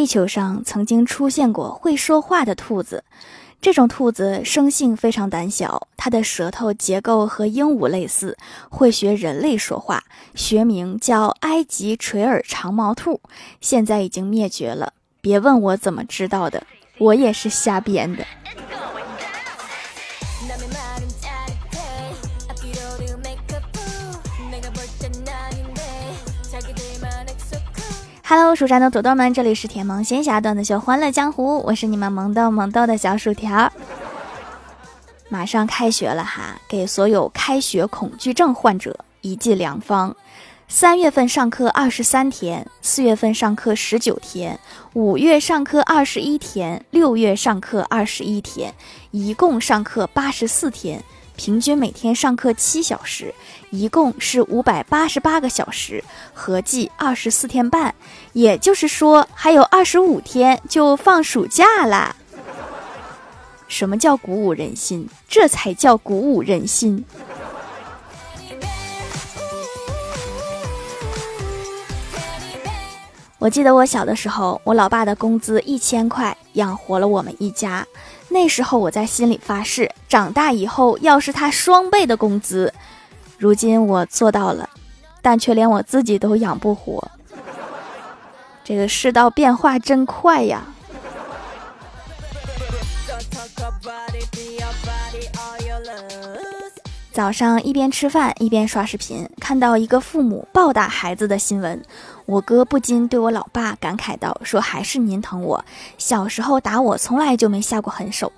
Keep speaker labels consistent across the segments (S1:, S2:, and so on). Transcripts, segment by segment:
S1: 地球上曾经出现过会说话的兔子。这种兔子生性非常胆小，它的舌头结构和鹦鹉类似，会学人类说话，学名叫埃及垂耳长毛兔，现在已经灭绝了。别问我怎么知道的，我也是瞎编的。Hello，蜀山的朵朵们，这里是甜萌仙侠段子秀《欢乐江湖》，我是你们萌豆萌豆的小薯条。马上开学了哈，给所有开学恐惧症患者一剂良方：三月份上课二十三天，四月份上课十九天，五月上课二十一天，六月上课二十一天，一共上课八十四天。平均每天上课七小时，一共是五百八十八个小时，合计二十四天半。也就是说，还有二十五天就放暑假啦。什么叫鼓舞人心？这才叫鼓舞人心。我记得我小的时候，我老爸的工资一千块，养活了我们一家。那时候我在心里发誓，长大以后要是他双倍的工资。如今我做到了，但却连我自己都养不活。这个世道变化真快呀！早上一边吃饭一边刷视频，看到一个父母暴打孩子的新闻，我哥不禁对我老爸感慨道：“说还是您疼我，小时候打我从来就没下过狠手。”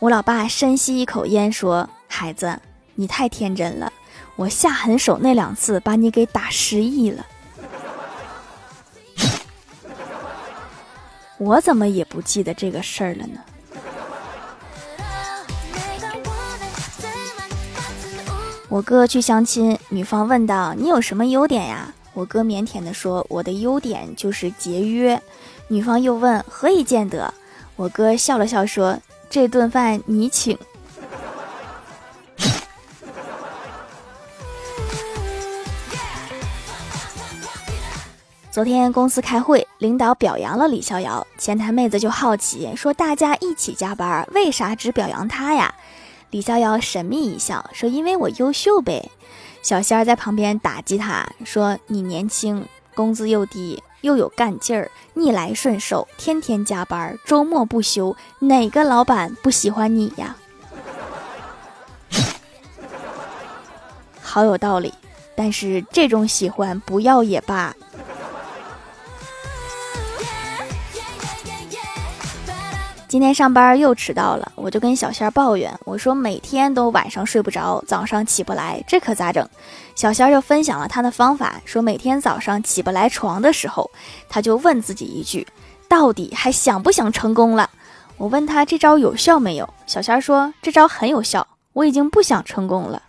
S1: 我老爸深吸一口烟说：“孩子，你太天真了，我下狠手那两次把你给打失忆了。”我怎么也不记得这个事儿了呢？我哥去相亲，女方问道：“你有什么优点呀？”我哥腼腆地说：“我的优点就是节约。”女方又问：“何以见得？”我哥笑了笑说：“这顿饭你请。”昨天公司开会，领导表扬了李逍遥，前台妹子就好奇说：“大家一起加班，为啥只表扬他呀？”李逍遥神秘一笑，说：“因为我优秀呗。”小仙儿在旁边打击他，说：“你年轻，工资又低，又有干劲儿，逆来顺受，天天加班，周末不休，哪个老板不喜欢你呀？” 好有道理，但是这种喜欢不要也罢。今天上班又迟到了，我就跟小仙儿抱怨，我说每天都晚上睡不着，早上起不来，这可咋整？小仙儿就分享了他的方法，说每天早上起不来床的时候，他就问自己一句：到底还想不想成功了？我问他这招有效没有？小仙儿说这招很有效，我已经不想成功了，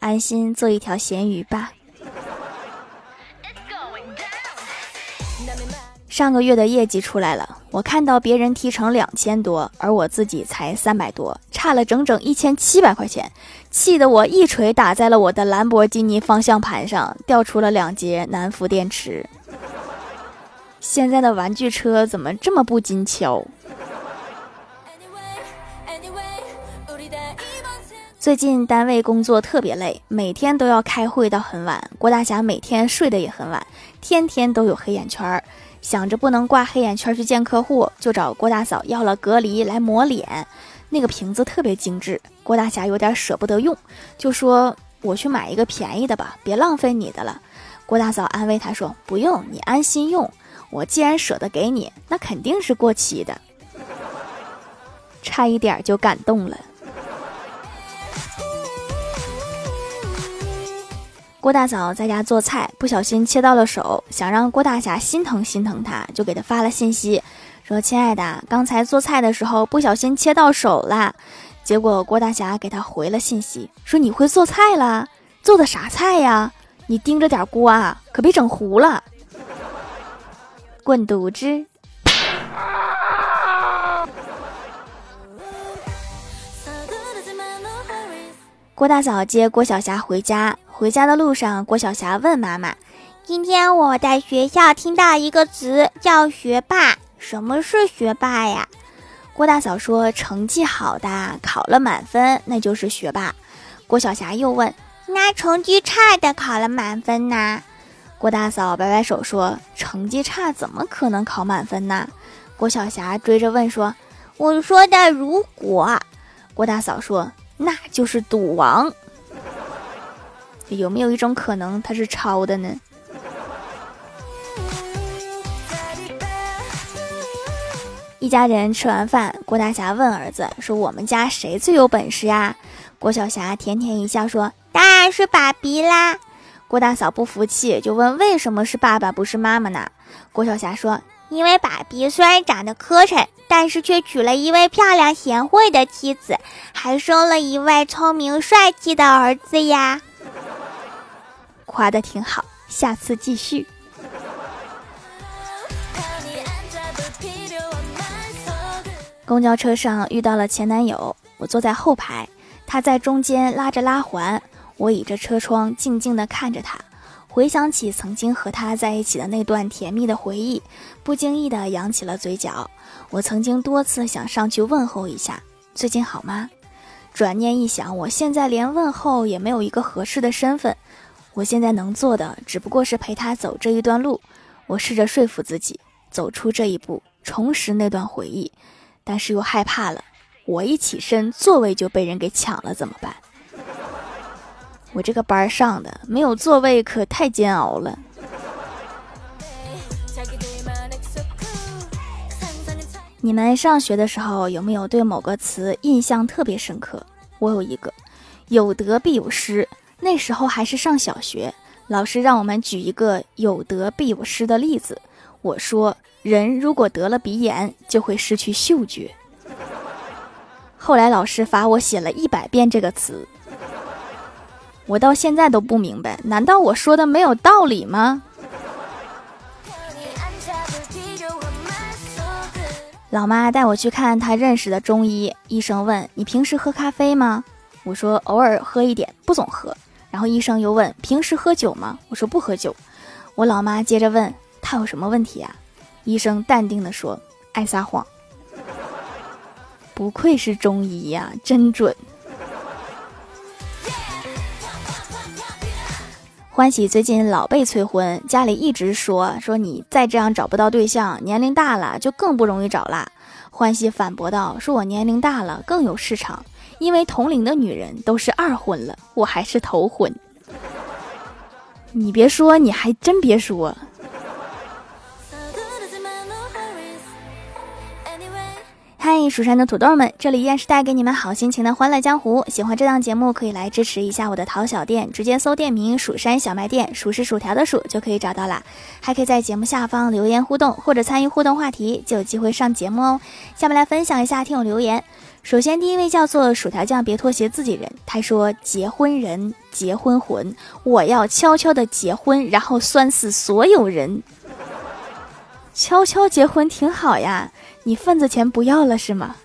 S1: 安心做一条咸鱼吧。上个月的业绩出来了，我看到别人提成两千多，而我自己才三百多，差了整整一千七百块钱，气得我一锤打在了我的兰博基尼方向盘上，掉出了两节南孚电池。现在的玩具车怎么这么不经敲？最近单位工作特别累，每天都要开会到很晚。郭大侠每天睡得也很晚，天天都有黑眼圈儿。想着不能挂黑眼圈去见客户，就找郭大嫂要了隔离来抹脸。那个瓶子特别精致，郭大侠有点舍不得用，就说：“我去买一个便宜的吧，别浪费你的了。”郭大嫂安慰他说：“不用，你安心用。我既然舍得给你，那肯定是过期的。”差一点就感动了。郭大嫂在家做菜，不小心切到了手，想让郭大侠心疼心疼她，就给她发了信息，说：“亲爱的，刚才做菜的时候不小心切到手了。”结果郭大侠给他回了信息，说：“你会做菜了？做的啥菜呀？你盯着点锅啊，可别整糊了。”滚犊子！郭大嫂接郭晓霞回家。回家的路上，郭晓霞问妈妈：“
S2: 今天我在学校听到一个词叫学霸，什么是学霸呀？
S1: 郭大嫂说：“成绩好的，考了满分，那就是学霸。”郭晓霞又问：“
S2: 那成绩差的考了满分呢？”
S1: 郭大嫂摆摆手说：“成绩差怎么可能考满分呢？”郭晓霞追着问说：“
S2: 我说的如果？”
S1: 郭大嫂说：“那就是赌王。”有没有一种可能他是抄的呢？一家人吃完饭，郭大侠问儿子说：“我们家谁最有本事呀？”郭晓霞甜甜一笑说：“
S2: 当然是爸比啦。”
S1: 郭大嫂不服气，就问：“为什么是爸爸不是妈妈呢？”郭晓霞说：“
S2: 因为爸比虽然长得磕碜，但是却娶了一位漂亮贤惠的妻子，还生了一位聪明帅气的儿子呀。”
S1: 夸的挺好，下次继续。公交车上遇到了前男友，我坐在后排，他在中间拉着拉环，我倚着车窗静静地看着他，回想起曾经和他在一起的那段甜蜜的回忆，不经意地扬起了嘴角。我曾经多次想上去问候一下，最近好吗？转念一想，我现在连问候也没有一个合适的身份，我现在能做的只不过是陪他走这一段路。我试着说服自己，走出这一步，重拾那段回忆。但是又害怕了，我一起身，座位就被人给抢了，怎么办？我这个班上的没有座位可太煎熬了。你们上学的时候有没有对某个词印象特别深刻？我有一个，有得必有失。那时候还是上小学，老师让我们举一个有得必有失的例子，我说。人如果得了鼻炎，就会失去嗅觉。后来老师罚我写了一百遍这个词，我到现在都不明白，难道我说的没有道理吗？老妈带我去看她认识的中医，医生问：“你平时喝咖啡吗？”我说：“偶尔喝一点，不总喝。”然后医生又问：“平时喝酒吗？”我说：“不喝酒。”我老妈接着问：“他有什么问题啊？”医生淡定地说：“爱撒谎，不愧是中医呀，真准。”欢喜最近老被催婚，家里一直说说你再这样找不到对象，年龄大了就更不容易找啦。欢喜反驳道：“说我年龄大了更有市场，因为同龄的女人都是二婚了，我还是头婚。”你别说，你还真别说。嗨，蜀山的土豆们，这里依然是带给你们好心情的欢乐江湖。喜欢这档节目，可以来支持一下我的淘小店，直接搜店名“蜀山小卖店”，数是薯条的数就可以找到啦。还可以在节目下方留言互动，或者参与互动话题，就有机会上节目哦。下面来分享一下听友留言。首先，第一位叫做薯条酱，别拖鞋自己人。他说：“结婚人，结婚魂，我要悄悄的结婚，然后酸死所有人。悄悄结婚挺好呀。”你份子钱不要了是吗？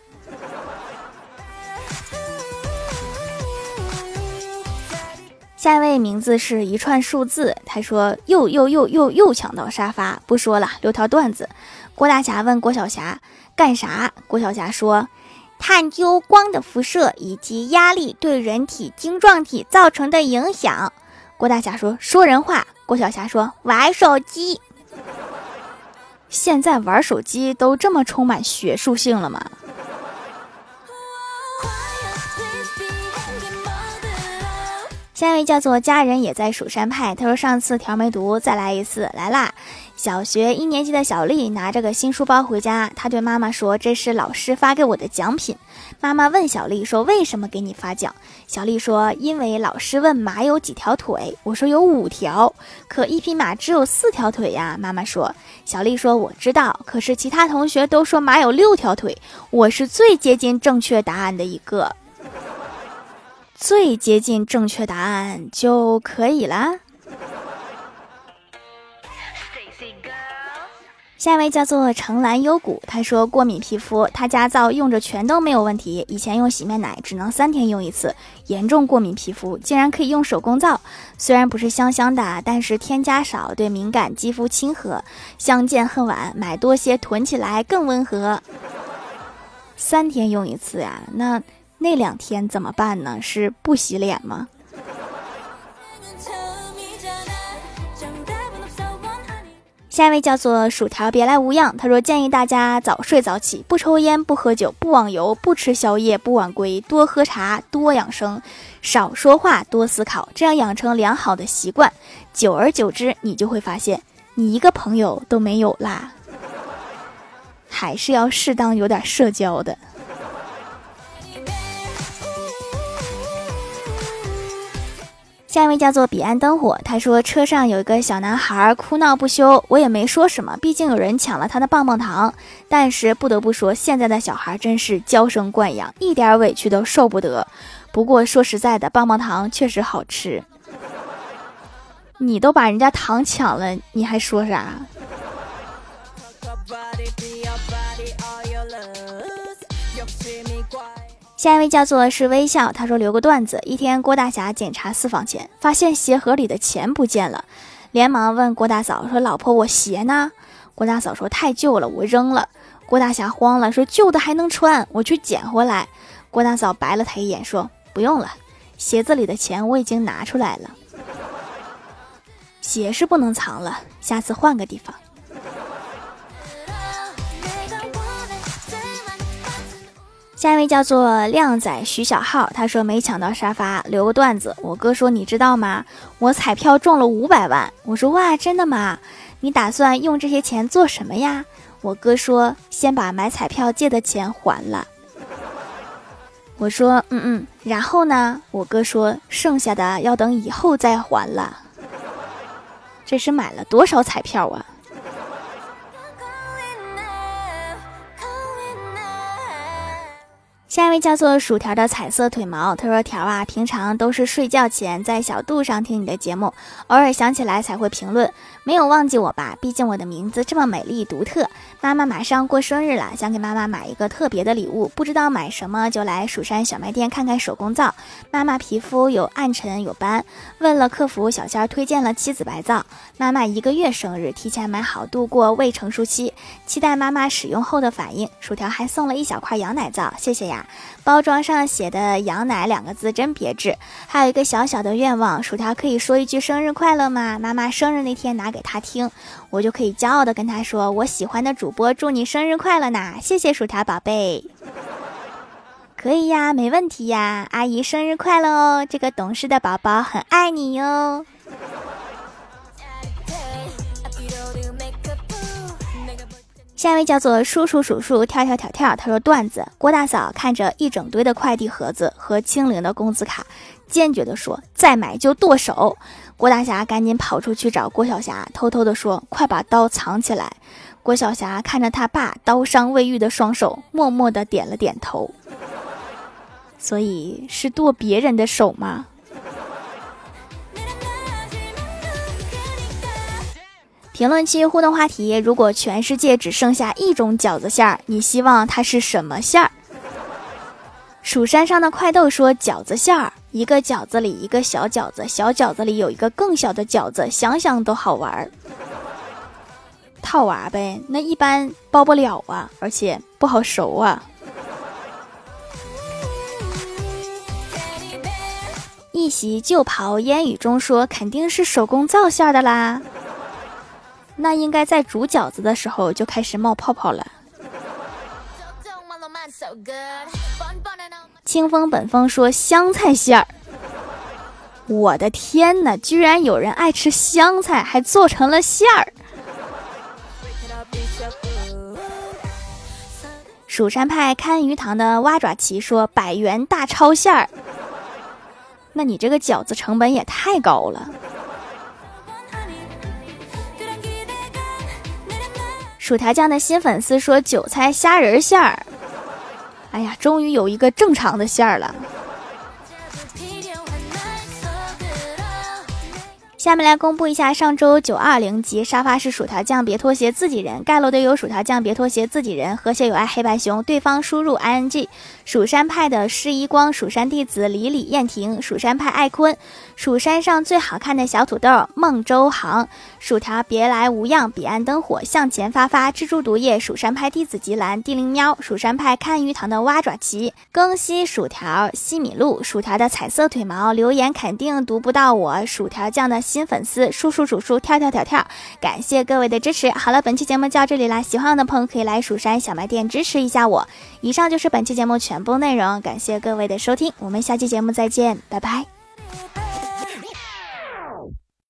S1: 下一位名字是一串数字，他说又又又又又抢到沙发，不说了，留条段子。郭大侠问郭晓霞干啥？郭晓霞说探究光的辐射以及压力对人体晶状体造成的影响。郭大侠说说人话。郭小霞说玩手机。现在玩手机都这么充满学术性了吗？下一位叫做家人也在蜀山派，他说上次条没读，再来一次，来啦。小学一年级的小丽拿着个新书包回家，她对妈妈说：“这是老师发给我的奖品。”妈妈问小丽说：“为什么给你发奖？”小丽说：“因为老师问马有几条腿，我说有五条，可一匹马只有四条腿呀。”妈妈说：“小丽说我知道，可是其他同学都说马有六条腿，我是最接近正确答案的一个，最接近正确答案就可以啦。”下一位叫做城蓝幽谷，他说过敏皮肤，他家皂用着全都没有问题。以前用洗面奶只能三天用一次，严重过敏皮肤竟然可以用手工皂，虽然不是香香的，但是添加少，对敏感肌肤亲和。相见恨晚，买多些囤起来更温和。三天用一次呀？那那两天怎么办呢？是不洗脸吗？下一位叫做薯条，别来无恙。他说：“建议大家早睡早起，不抽烟，不喝酒，不网游，不吃宵夜，不晚归，多喝茶，多养生，少说话，多思考，这样养成良好的习惯。久而久之，你就会发现，你一个朋友都没有啦。还是要适当有点社交的。”下一位叫做彼岸灯火，他说车上有一个小男孩哭闹不休，我也没说什么，毕竟有人抢了他的棒棒糖。但是不得不说，现在的小孩真是娇生惯养，一点委屈都受不得。不过说实在的，棒棒糖确实好吃。你都把人家糖抢了，你还说啥？下一位叫做是微笑，他说留个段子。一天，郭大侠检查私房钱，发现鞋盒里的钱不见了，连忙问郭大嫂说：“老婆，我鞋呢？”郭大嫂说：“太旧了，我扔了。”郭大侠慌了，说：“旧的还能穿，我去捡回来。”郭大嫂白了他一眼，说：“不用了，鞋子里的钱我已经拿出来了，鞋是不能藏了，下次换个地方。”下一位叫做靓仔徐小浩，他说没抢到沙发，留个段子。我哥说你知道吗？我彩票中了五百万。我说哇，真的吗？你打算用这些钱做什么呀？我哥说先把买彩票借的钱还了。我说嗯嗯，然后呢？我哥说剩下的要等以后再还了。这是买了多少彩票啊？下一位叫做薯条的彩色腿毛，他说：“条啊，平常都是睡觉前在小度上听你的节目，偶尔想起来才会评论，没有忘记我吧？毕竟我的名字这么美丽独特。妈妈马上过生日了，想给妈妈买一个特别的礼物，不知道买什么，就来蜀山小卖店看看手工皂。妈妈皮肤有暗沉有斑，问了客服小仙儿推荐了七子白皂。妈妈一个月生日，提前买好度过未成熟期，期待妈妈使用后的反应。薯条还送了一小块羊奶皂，谢谢呀。”包装上写的“羊奶”两个字真别致。还有一个小小的愿望，薯条可以说一句生日快乐吗？妈妈生日那天拿给他听，我就可以骄傲的跟他说：“我喜欢的主播祝你生日快乐呢！”谢谢薯条宝贝。可以呀，没问题呀，阿姨生日快乐哦！这个懂事的宝宝很爱你哟。下一位叫做叔叔数数跳跳跳跳，他说段子：郭大嫂看着一整堆的快递盒子和清零的工资卡，坚决地说：“再买就剁手。”郭大侠赶紧跑出去找郭小霞，偷偷地说：“快把刀藏起来。”郭小霞看着他爸刀伤未愈的双手，默默地点了点头。所以是剁别人的手吗？评论区互动话题：如果全世界只剩下一种饺子馅儿，你希望它是什么馅儿？蜀山上的快豆说：饺子馅儿，一个饺子里一个小饺子，小饺子里有一个更小的饺子，想想都好玩儿。套娃呗，那一般包不了啊，而且不好熟啊。一袭旧袍烟雨中说：肯定是手工皂馅的啦。那应该在煮饺子的时候就开始冒泡泡了。清风本风说香菜馅儿，我的天哪，居然有人爱吃香菜，还做成了馅儿。蜀山派看鱼塘的蛙爪旗说百元大钞馅儿，那你这个饺子成本也太高了。薯条酱的新粉丝说：“韭菜虾仁馅儿，哎呀，终于有一个正常的馅儿了。”下面来公布一下上周九二零集沙发是薯条酱，别拖鞋自己人盖楼的有薯条酱，别拖鞋自己人和谐有爱黑白熊，对方输入 i n g，蜀山派的施一光，蜀山弟子李李燕婷，蜀山派艾坤，蜀山上最好看的小土豆孟周航，薯条别来无恙，彼岸灯火向前发发，蜘蛛毒液，蜀山派弟子吉兰，地灵喵，蜀山派看鱼塘的蛙爪旗，更新薯条西米露，薯条的彩色腿毛留言肯定读不到我薯条酱的。新粉丝数数数数跳跳跳跳，感谢各位的支持。好了，本期节目就到这里啦，喜欢我的朋友可以来蜀山小卖店支持一下我。以上就是本期节目全部内容，感谢各位的收听，我们下期节目再见，拜拜。